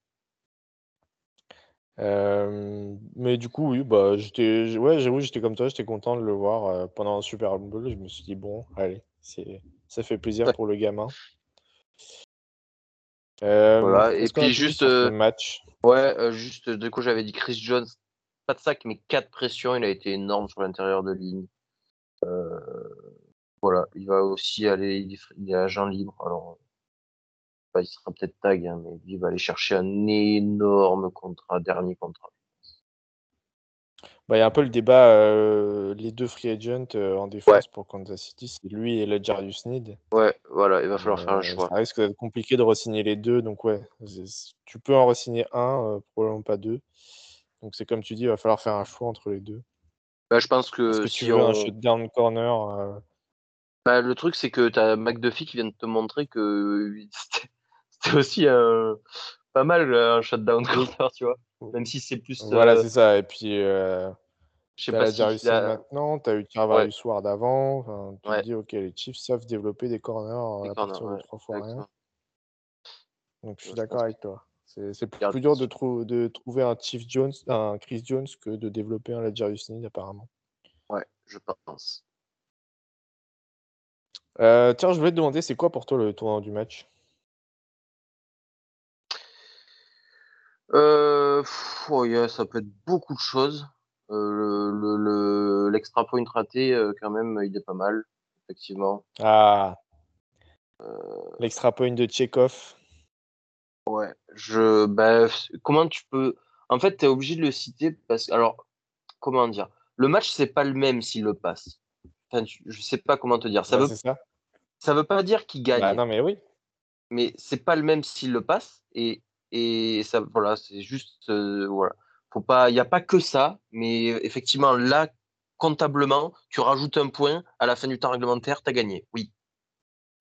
S1: Euh, mais du coup, oui, bah j'étais, ouais, j'avoue, j'étais comme toi, j'étais content de le voir euh, pendant un Super Bowl. Je me suis dit bon, allez, c'est, ça fait plaisir
S3: Ouais.
S1: pour le gamin. Euh,
S3: Voilà, et puis juste,
S1: match?
S3: Ouais, juste, du coup, j'avais dit Chris Jones, pas de sac, mais quatre pressions. Il a été énorme sur l'intérieur de ligne. Euh, voilà, il va aussi aller, il est, agent libre. Alors, bah, il sera peut-être tag, hein, mais il va aller chercher un énorme contrat, dernier contrat.
S1: Bah, il y a un peu le débat, euh, les deux free agents euh, en défense pour Kansas City, c'est lui et Jarius Need.
S3: Ouais, voilà, il va falloir faire un
S1: Euh,
S3: choix.
S1: ça risque d'être compliqué de re-signer les deux, donc ouais, tu peux en re-signer un, euh, probablement pas deux. Donc c'est comme tu dis, il va falloir faire un choix entre les deux.
S3: Bah, je pense que
S1: que
S3: si
S1: tu veux un shutdown corner euh,
S3: Bah, le truc, c'est que tu as McDuffie qui vient de te montrer que c'était aussi un... pas mal un shutdown corner, tu vois. Même si c'est plus.
S1: Voilà,
S3: euh,
S1: c'est ça. Et puis, euh,
S3: je sais pas si.
S1: Sneed maintenant, t'as eu Travarius Ward avant. Enfin, tu
S3: Ouais.
S1: te dis, ok, les Chiefs savent développer des corners à
S3: corners,
S1: partir de
S3: ouais,
S1: trois fois rien. Donc je suis d'accord avec toi. C'est
S3: Garde-
S1: plus dur de, trou- de trouver un Chief Jones, un Chris Jones que de développer un Ladjarius Sneed apparemment.
S3: Ouais, je pense.
S1: Euh, tiens, je voulais te demander, c'est quoi pour toi le tournant du match?
S3: Euh, pff, oh, yeah, ça peut être beaucoup de choses. Euh, le, le, le- l'extra point raté, euh, quand même, il est pas mal, effectivement.
S1: Ah, l'extra point de Tchekhov.
S3: ouais, je, bah, comment tu peux. En fait, tu es obligé de le citer parce que, alors, comment dire? Le match, c'est pas le même s'il le passe. Enfin, je sais pas comment te dire. Ça
S1: Bah,
S3: veut,
S1: c'est ça?
S3: ça veut pas dire qu'il gagne.
S1: Bah non, mais oui.
S3: mais c'est pas le même s'il le passe et et ça voilà c'est juste euh, voilà faut pas il y a pas que ça mais effectivement là comptablement tu rajoutes un point à la fin du temps réglementaire tu as gagné oui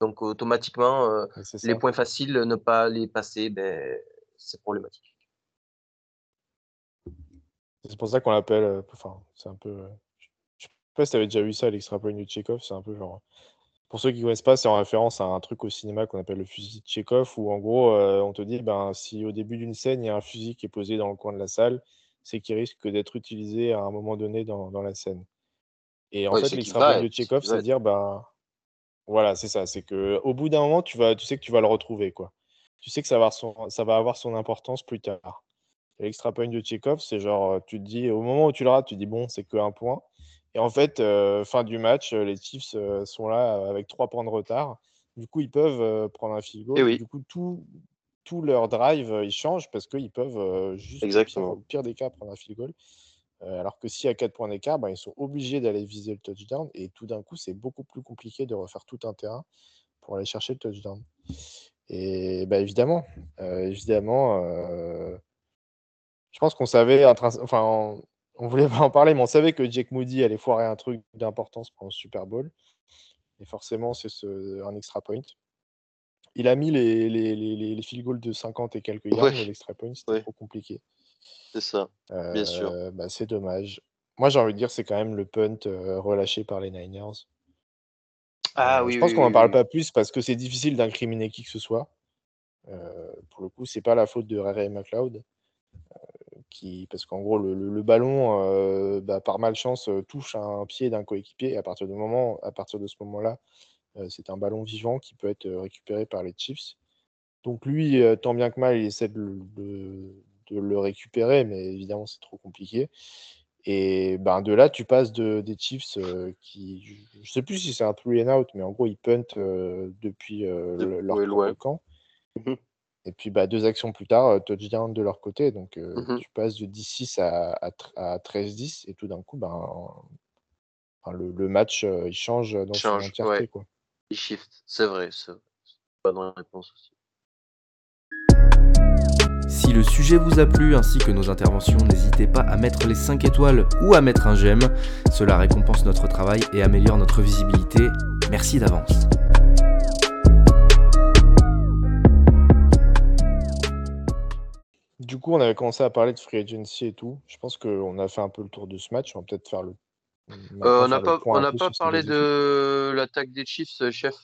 S3: donc automatiquement euh, les points faciles ne pas les passer ben c'est problématique
S1: C'est pour ça qu'on l'appelle. euh, Enfin, c'est un peu. Sais pas si t'avais déjà vu ça, l'extra point de Tchekhov. C'est un peu genre. Pour ceux qui connaissent pas, c'est en référence à un truc au cinéma qu'on appelle le fusil de Tchekhov, où en gros, euh, on te dit, ben, si au début d'une scène, il y a un fusil qui est posé dans le coin de la salle, c'est qu'il risque d'être utilisé à un moment donné dans, dans la scène. Et en
S3: Ouais,
S1: fait,
S3: c'est qu'il
S1: l'extra
S3: va
S1: point de Tchekhov, c'est dire, ben, voilà, c'est ça. C'est que au bout d'un moment, tu vas, tu sais que tu vas le retrouver, quoi. Tu sais que ça va avoir son, ça va avoir son importance plus tard. Et l'extra point de Tchekhov, c'est genre, tu te dis, au moment où tu le rates, tu te dis, bon, c'est que un point. Et en fait, euh, fin du match, euh, les Chiefs euh, sont là avec trois points de retard. Du coup, ils peuvent prendre un field goal.
S3: Eh oui.
S1: Du coup, tout, tout leur drive, ils changent parce qu'ils peuvent juste, au pire,
S3: Exactement.
S1: au pire des cas, prendre un field goal. Alors que s'il y a 4 points d'écart, ben, ils sont obligés d'aller viser le touchdown. Et tout d'un coup, c'est beaucoup plus compliqué de refaire tout un terrain pour aller chercher le touchdown. Et bah, évidemment, euh, évidemment, euh, je pense qu'on savait, enfin, on, voulait pas en parler, mais on savait que Jake Moody allait foirer un truc d'importance pendant le Super Bowl. Et forcément, c'est ce, un extra point. Il a mis les, les, les, les- les field goals de 50 et quelques yards,
S3: Ouais.
S1: mais l'extra point, c'était
S3: Ouais.
S1: trop compliqué.
S3: c'est ça Bien sûr.
S1: Euh, bah, c'est dommage. Moi, j'ai envie de dire, c'est quand même le punt euh, relâché par les Niners.
S3: Ah
S1: Euh,
S3: oui,
S1: je pense
S3: oui,
S1: qu'on n'en
S3: oui,
S1: parle
S3: oui.
S1: pas plus parce que c'est difficile d'incriminer qui que ce soit. Euh, pour le coup, c'est pas la faute de Ray McLeod. Qui, parce qu'en gros, le, le- le ballon, euh, bah, par malchance, euh, touche un pied d'un coéquipier. Et à partir, du moment, à partir de ce moment-là, euh, c'est un ballon vivant qui peut être récupéré par les Chiefs. Donc lui, euh, tant bien que mal, il essaie de, le- de- de le récupérer, mais évidemment, c'est trop compliqué. Et ben, de là, tu passes de, des Chiefs qui, je ne sais plus si c'est un three and out, mais en gros, ils puntent depuis
S3: De-
S1: le- leur
S3: ouais,
S1: camp.
S3: Mhm.
S1: Et puis bah, deux actions plus tard, touchdown de leur côté. Donc euh,
S3: Mhm.
S1: tu passes de 10-6 à, à, à 13-10 et tout d'un coup, ben, enfin, le, le match, euh, il change dans son
S3: Change,
S1: entièreté.
S3: ouais.
S1: Quoi.
S3: Il shift, c'est vrai. C'est pas dans la réponse aussi.
S5: Si le sujet vous a plu ainsi que nos interventions, n'hésitez pas à mettre les 5 étoiles ou à mettre un j'aime. Cela récompense notre travail et améliore notre visibilité. Merci d'avance.
S1: Du coup, on avait commencé à parler de free agency et tout. Je pense qu'on a fait un peu le tour de ce match. On va peut-être faire le.
S3: Euh, on n'a pas, on pas parlé de l'attaque des Chiefs, euh, chef.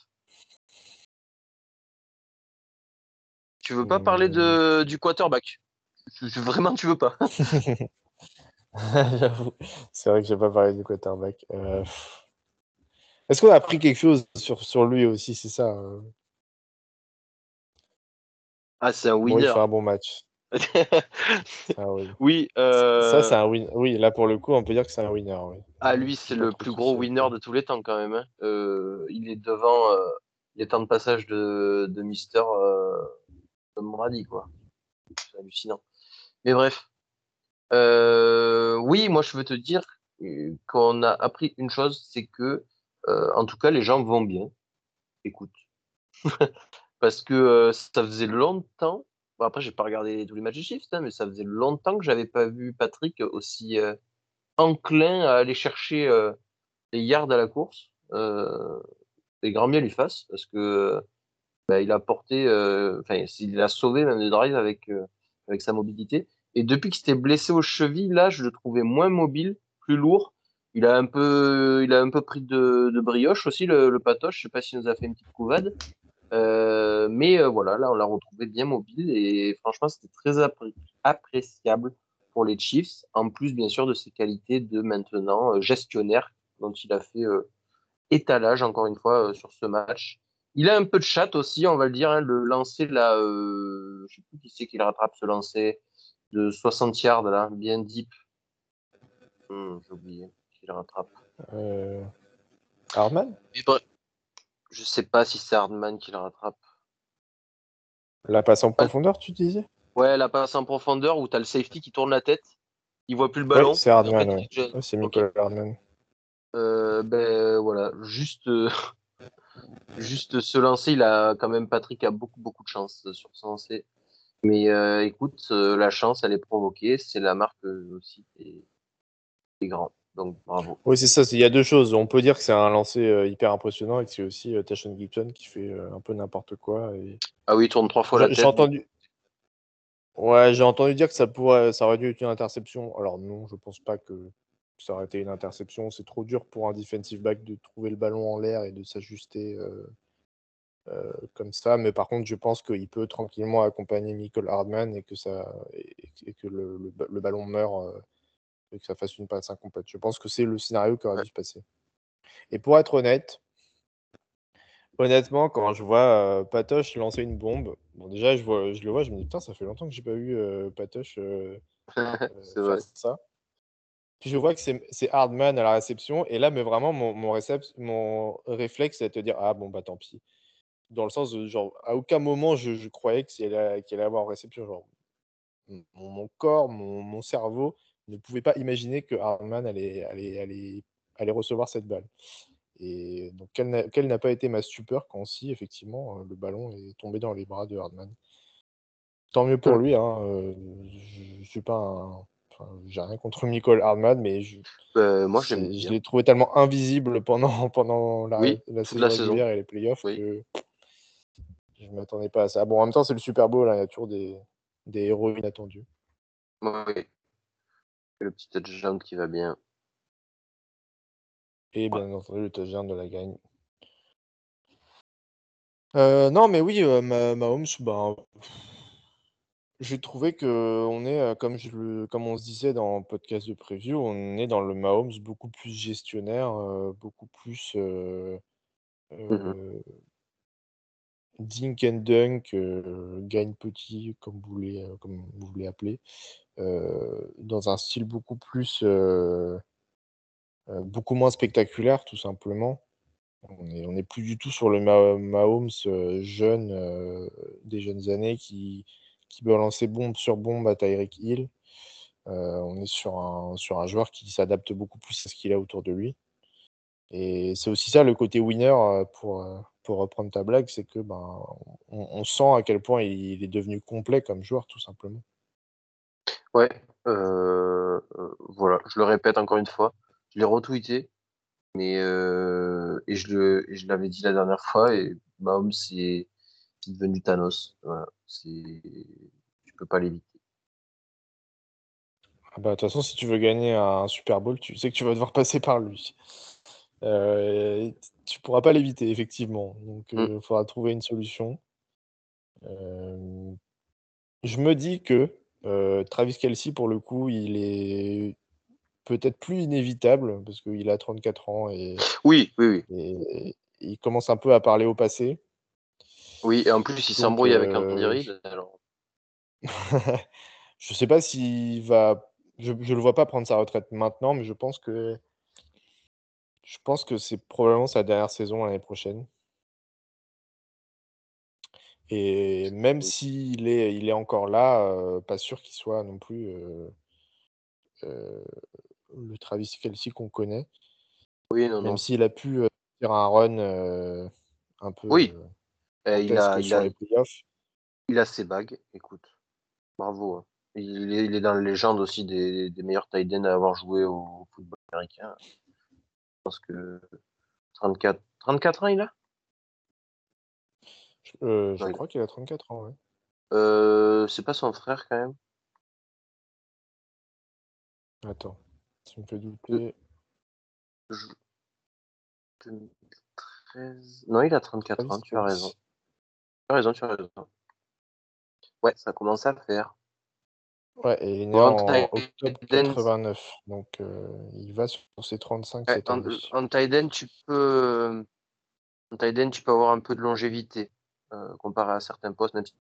S3: Tu veux pas parler de, du quarterback? Vraiment, tu veux pas
S1: J'avoue. C'est vrai que j'ai pas parlé du quarterback. Euh. Est-ce qu'on a appris quelque chose sur, sur lui aussi C'est ça. euh
S3: Ah, c'est un
S1: Bon, il
S3: winner.
S1: fait un bon match. Ah, oui.
S3: oui,
S1: Ça,
S3: euh,
S1: c'est un win. Oui, là pour le coup, on peut dire que c'est un winner. Oui.
S3: ah, lui, c'est le plus gros winner de tous les temps quand même. hein. Euh, il est devant euh, les temps de passage de, de Mister euh, Tom Brady, quoi. C'est hallucinant. Mais bref. Euh, oui, moi, je veux te dire euh, qu'on a appris une chose, c'est que, euh, en tout cas, les gens vont bien. Écoute. Parce que euh, ça faisait longtemps. Bon, après, j'ai pas regardé tous les matchs des Chiefs, hein, mais ça faisait longtemps que j'avais pas vu Patrick aussi euh, enclin à aller chercher euh, les yards à la course. Euh, et grand bien lui fasse, parce que bah, il a porté, euh, enfin, il a sauvé même des drives avec, euh, avec sa mobilité. Et depuis qu'il s'était blessé aux chevilles, là, je le trouvais moins mobile, plus lourd. Il a un peu, il a un peu pris de, brioche aussi, le, le patoche. Je sais pas s'il nous a fait une petite couvade. Euh, mais euh, voilà, là, on l'a retrouvé bien mobile et franchement, c'était très appré- appréciable pour les Chiefs. En plus, bien sûr, de ses qualités de maintenant euh, gestionnaire dont il a fait euh, étalage, encore une fois, euh, sur ce match. Il a un peu de chat aussi, on va le dire. hein, le lancer, là, euh, je sais plus qui c'est qui le rattrape, ce lancer de 60 yards, là, bien deep. Hum, J'ai oublié qui le rattrape.
S1: Euh... Hardman
S3: Mais bref, je sais pas si c'est Hardman qui le rattrape.
S1: La passe en profondeur, tu disais?
S3: Ouais, la passe en profondeur où tu as le safety qui tourne la tête. Il voit plus le ballon.
S1: Ouais, c'est Hardman, ouais. Ouais, c'est. Michael Hardman.
S3: Euh, ben voilà, juste, euh, juste ce lancer, il a quand même Patrick a beaucoup beaucoup de chance sur ce lancer. Mais euh, écoute, la chance, elle est provoquée, c'est la marque aussi des, des grands. Donc bravo.
S1: Oui, c'est ça. Il y a deux choses. On peut dire que c'est un lancer euh, hyper impressionnant et que c'est aussi euh, Tashon Gibson qui fait euh, un peu n'importe quoi. Et...
S3: Ah oui, il tourne trois fois la
S1: J'ai
S3: tête.
S1: j'ai entendu. Ouais, j'ai entendu dire que ça pourrait, ça aurait dû être une interception. Alors non, je pense pas que ça aurait été une interception. C'est trop dur pour un defensive back de trouver le ballon en l'air et de s'ajuster euh, euh, comme ça. Mais par contre, je pense qu'il peut tranquillement accompagner Michael Hardman et que ça et, et que le, le ba- le ballon meurt et que ça fasse une passe incomplète. Je pense que c'est le scénario qui aurait
S3: Ouais.
S1: dû se passer. Et pour être honnête, honnêtement, quand je vois euh, Patoche lancer une bombe, bon déjà je vois, je le vois, je me dis putain, ça fait longtemps que j'ai pas vu euh, Patoche euh,
S3: c'est vrai.
S1: faire ça. Puis je vois que c'est Hardman à la réception, et là, mais vraiment, mon, mon, mon réflexe, c'est de te dire Ah bon, bah tant pis. Dans le sens de genre, à aucun moment je, je croyais qu'il allait, avoir en réception. Genre, mon, mon corps, mon, mon cerveau ne pouvait pas imaginer que Hardman allait, allait, allait, allait recevoir cette balle. Et donc, quelle n'a pas été ma stupeur quand, si, effectivement, euh, le ballon est tombé dans les bras de Hardman. Tant mieux pour
S3: Mm.
S1: lui. Hein, euh, je, je suis pas un. Enfin, j'ai rien contre Nicole Hardman, mais je,
S3: Euh, moi,
S1: je l'ai trouvé tellement invisible pendant, pendant la,
S3: Oui,
S1: la
S3: toute
S1: saison
S3: la saison.
S1: et les playoffs
S3: Oui.
S1: que je ne m'attendais pas à ça. Bon, en même temps, c'est le Super Bowl, hein, il y a toujours des, des héros inattendus.
S3: Oui. Le petit touchdown qui va bien.
S1: Et bien entendu, le touchdown de la gagne. Euh, non, mais oui, euh, Ma- Mahomes, ben, j'ai trouvé que on est, euh, comme, je le- comme on se disait dans le podcast de preview, on est dans le Mahomes beaucoup plus gestionnaire, euh, beaucoup plus euh, dink and dunk, euh, gagne petit, comme vous voulez, euh, comme vous voulez appeler, euh, dans un style beaucoup plus, euh, euh, beaucoup moins spectaculaire, tout simplement. On n'est on est plus du tout sur le Ma- Mahomes euh, jeune euh, des jeunes années qui, qui balançait bombe sur bombe à Tyreek Hill. Euh, on est sur un, sur un joueur qui s'adapte beaucoup plus à ce qu'il a autour de lui. Et c'est aussi ça le côté winner euh, pour, euh, pour reprendre ta blague, c'est que ben, on, sent à quel point il est devenu complet comme joueur, tout simplement.
S3: Ouais, euh, euh, voilà, je le répète encore une fois, je l'ai retweeté, mais euh, et je le, et je l'avais dit la dernière fois, et Mahomes c'est c'est devenu Thanos. Voilà, c'est, tu peux pas l'éviter.
S1: Ah bah, de toute façon, si tu veux gagner un Super Bowl, tu sais que tu vas devoir passer par lui. Euh, tu pourras pas l'éviter, effectivement. Donc, il
S3: Mm.
S1: faudra trouver une solution. Je me dis que euh, Travis Kelce, pour le coup, il est peut-être plus inévitable parce qu'il a 34 ans et,
S3: Oui, oui, oui,
S1: et- il commence un peu à parler au passé.
S3: oui, et en plus il s'embrouille avec Anthony
S1: euh,
S3: Reid. Alors,
S1: je sais pas s'il va. Je, je le vois pas prendre sa retraite maintenant, mais je pense que je pense que c'est probablement sa dernière saison l'année prochaine. Et même s'il est, il est encore là, euh, pas sûr qu'il soit non plus euh, le Travis Kelce qu'on connaît.
S3: oui, non,
S1: Même
S3: non.
S1: s'il a pu faire un run un peu
S3: Oui, il a, il
S1: sur
S3: a,
S1: les
S3: il a ses bagues. Écoute, bravo. hein. Il est, il est dans la légende aussi des, des meilleurs tight à avoir joué au football américain. Je pense que 34, 34 ans il a?
S1: Je, euh, je
S3: Ouais.
S1: crois qu'il a 34 ans. ouais.
S3: Euh, c'est pas son frère quand même.
S1: Attends, tu me fais douter.
S3: Je- 2013. Non, il a 34
S1: Travis
S3: ans, tu as raison. Tu as raison, tu as raison. Ouais, ça commence à le faire.
S1: Ouais, et il est né
S3: Bon, en
S1: en octobre
S3: end,
S1: 89. Donc euh, il va sur ses 35
S3: ouais, en, en tu peux, en tu peux avoir un peu de longévité comparé à certains postes, même si tu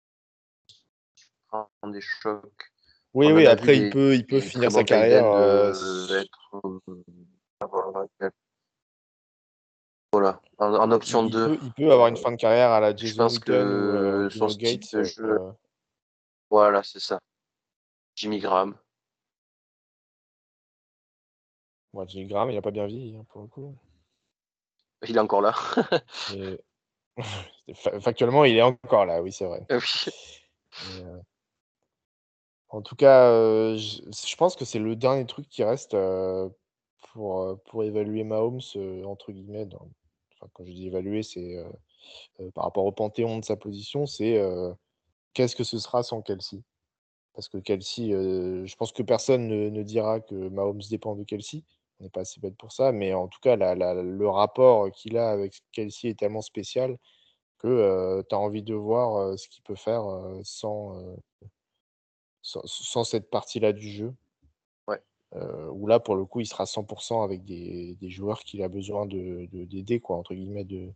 S3: prends des chocs.
S1: Oui,
S3: On
S1: oui, après il
S3: des-
S1: peut, il peut finir sa carrière. euh,
S3: euh, être, euh, voilà, en, option
S1: il
S3: 2.
S1: peut, il peut avoir une
S3: euh,
S1: fin de carrière à la
S3: je
S1: Jason
S3: pense
S1: ou euh,
S3: que
S1: Bruno
S3: son style de jeu,
S1: euh,
S3: voilà, c'est ça. Jimmy Graham.
S1: Jimmy Graham, il a pas bien vieilli hein, pour le coup.
S3: Il est encore là.
S1: factuellement, il est encore là, oui, c'est vrai.
S3: Ah oui.
S1: Mais, euh, En tout cas, euh, je, je pense que c'est le dernier truc qui reste euh, pour, pour évaluer Mahomes, entre guillemets. dans- Enfin, quand je dis évaluer, c'est par rapport au panthéon de sa position, c'est qu'est-ce que ce sera sans Kelsey? Parce que Kelsey, je pense que personne ne, ne dira que Mahomes dépend de Kelsey. On n'est pas assez bête pour ça, mais en tout cas, la- la- le rapport qu'il a avec Kelsey est tellement spécial que tu as envie de voir euh, ce qu'il peut faire euh, sans, euh, sans, sans cette partie-là du jeu.
S3: Ouais.
S1: Euh, où là, pour le coup, il sera 100% avec des, des joueurs qu'il a besoin de de- d'aider, quoi, entre guillemets, de,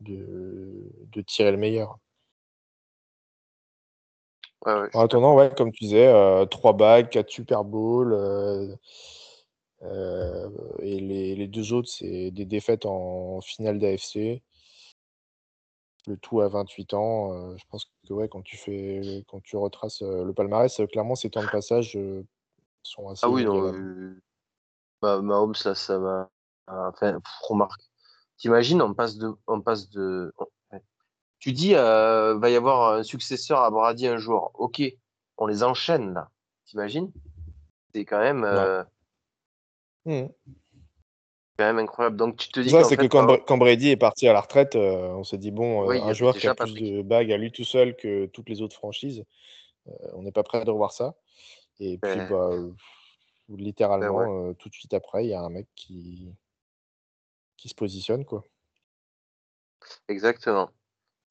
S1: de, de tirer le meilleur.
S3: Ouais, ouais, je
S1: En attendant, ouais, comme tu disais, euh, 3 bagues, 4 Super Bowl, euh, et les, les deux autres, c'est des défaites en finale d'AFC. Le tout à 28 ans. euh, je pense que ouais, quand tu fais, quand tu retraces euh, le palmarès, clairement, ces temps de passage sont assez
S3: Ah oui, non. bah, Mahomes, là, ça m'a. Enfin, remarque. T'imagines, on passe de. On passe de... ouais. Tu dis, va y avoir un successeur à Brady un jour. Ok, on les enchaîne, là. T'imagines? C'est quand même. Euh,
S1: Mhm.
S3: quand même incroyable. Donc, tu te dis
S1: Ça,
S3: qu'en
S1: c'est que quand, Brady est parti à la retraite, euh, on s'est dit, bon, euh, un joueur qui a plus de bagues à lui tout seul que toutes les autres franchises, euh, on n'est pas prêt de revoir ça. Et puis,
S3: Ben,
S1: bah, littéralement,
S3: Ben ouais.
S1: tout de suite après, il y a un mec qui, qui se positionne, quoi.
S3: Exactement.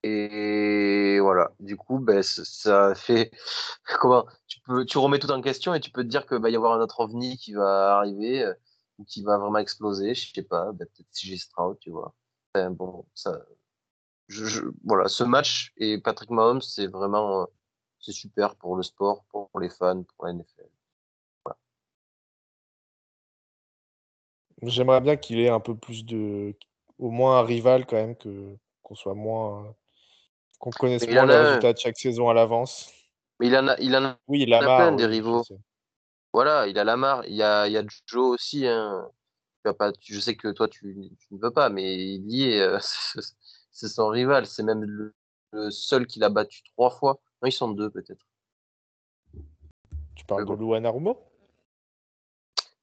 S3: Et voilà, du coup, ben, ça fait comment tu peux tu remets tout en question et tu peux te dire que va y avoir un autre ovni qui va arriver euh, ou qui va vraiment exploser, je sais pas, ben, peut-être CJ Stroud, tu vois. Bon, ça voilà, ce match et Patrick Mahomes, c'est vraiment euh, c'est super pour le sport, pour les fans, pour la NFL.
S1: J'aimerais bien qu'il ait un peu plus de. Au moins un rival quand même, que qu'on soit moins. Qu'on connaisse
S3: en
S1: le
S3: a
S1: résultat de chaque saison à l'avance.
S3: Mais il en a il en a
S1: Oui,
S3: Il a
S1: Lamar,
S3: plein des
S1: oui,
S3: rivaux. Voilà, il a Lamar, il y a, il y a Joe aussi. Hein. Tu vas pas, tu- je sais que toi, tu, tu ne veux pas, mais il y est. euh, c'est son rival. C'est même le, le seul qu'il a battu trois fois. Non, ils sont deux peut-être.
S1: Tu parles
S3: Mais
S1: de Luan Arumo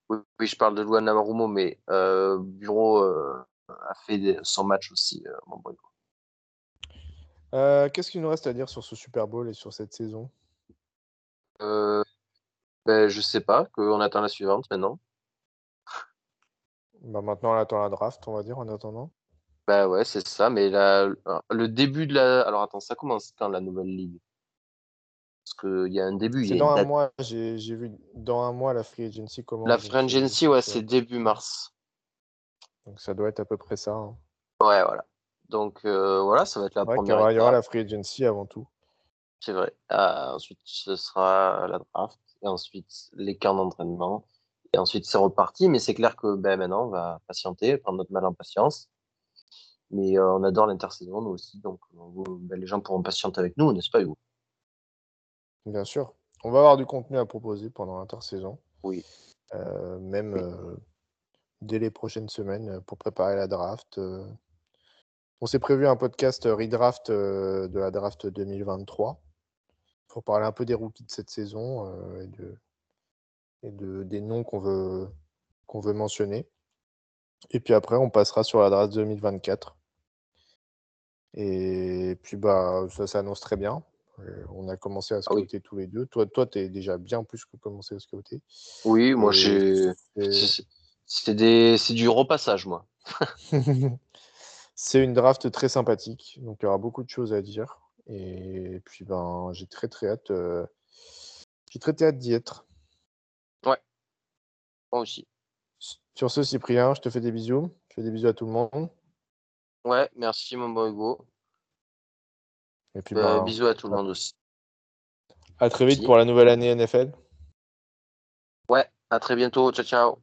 S3: Oui, oui, je parle de Luan Namarumo, mais euh, Bureau euh, a fait son match aussi. mon boy.
S1: Euh, Qu'est-ce qu'il nous reste à dire sur ce Super Bowl et sur cette saison?
S3: Euh, ben, je sais pas, qu'on attend la suivante maintenant.
S1: bah, Maintenant, on attend la draft, on va dire, en attendant.
S3: Ben ouais, c'est ça. Mais la, le début de la. Alors attends, ça commence quand la nouvelle ligue? Parce qu'il y a un début,
S1: C'est dans un
S3: date.
S1: mois, j'ai vu dans un mois la free agency commence.
S3: La Free Agency, ouais, c'est début mars.
S1: donc ça doit être à peu près ça. hein.
S3: Ouais, voilà. Donc euh, voilà, ça va être la
S1: y
S3: première
S1: aura, il y aura la free agency avant tout.
S3: C'est vrai. Ah, ensuite, ce sera la draft. Et ensuite, les camps d'entraînement. Et ensuite, c'est reparti. Mais c'est clair que ben, maintenant, on va patienter, prendre notre mal en patience. Mais euh, on adore l'intersaison, nous aussi. Donc, euh, ben, les gens pourront patienter avec nous, n'est-ce pas, Hugo?
S1: Bien sûr. On va avoir du contenu à proposer pendant l'intersaison.
S3: Oui.
S1: Euh, même
S3: Oui.
S1: euh, dès les prochaines semaines euh, pour préparer la draft. On s'est prévu un podcast euh, redraft euh, de la draft 2023 pour parler un peu des rookies de cette saison euh, et, de, et de, des noms qu'on veut, qu'on veut mentionner. Et puis après, on passera sur la draft 2024. Et puis, bah, ça s'annonce très bien. Euh, on a commencé à
S3: Ah oui.
S1: scouter tous les deux. Toi, toi, tu es déjà bien plus que commencé à scouter.
S3: Oui, moi, j'ai. c'est- des... c'est du repassage, moi.
S1: C'est une draft très sympathique, donc il y aura beaucoup de choses à dire. Et puis ben, j'ai très très hâte, euh, j'ai très très hâte d'y être.
S3: Moi aussi.
S1: Sur ce, Cyprien, je te fais des bisous. Je fais des bisous à tout le monde.
S3: Ouais, merci, mon bon Hugo.
S1: Et puis
S3: Euh,
S1: ben,
S3: bisous à tout le monde aussi.
S1: à très vite
S3: Merci.
S1: pour la nouvelle année NFL.
S3: Ouais, à très bientôt. Ciao, ciao.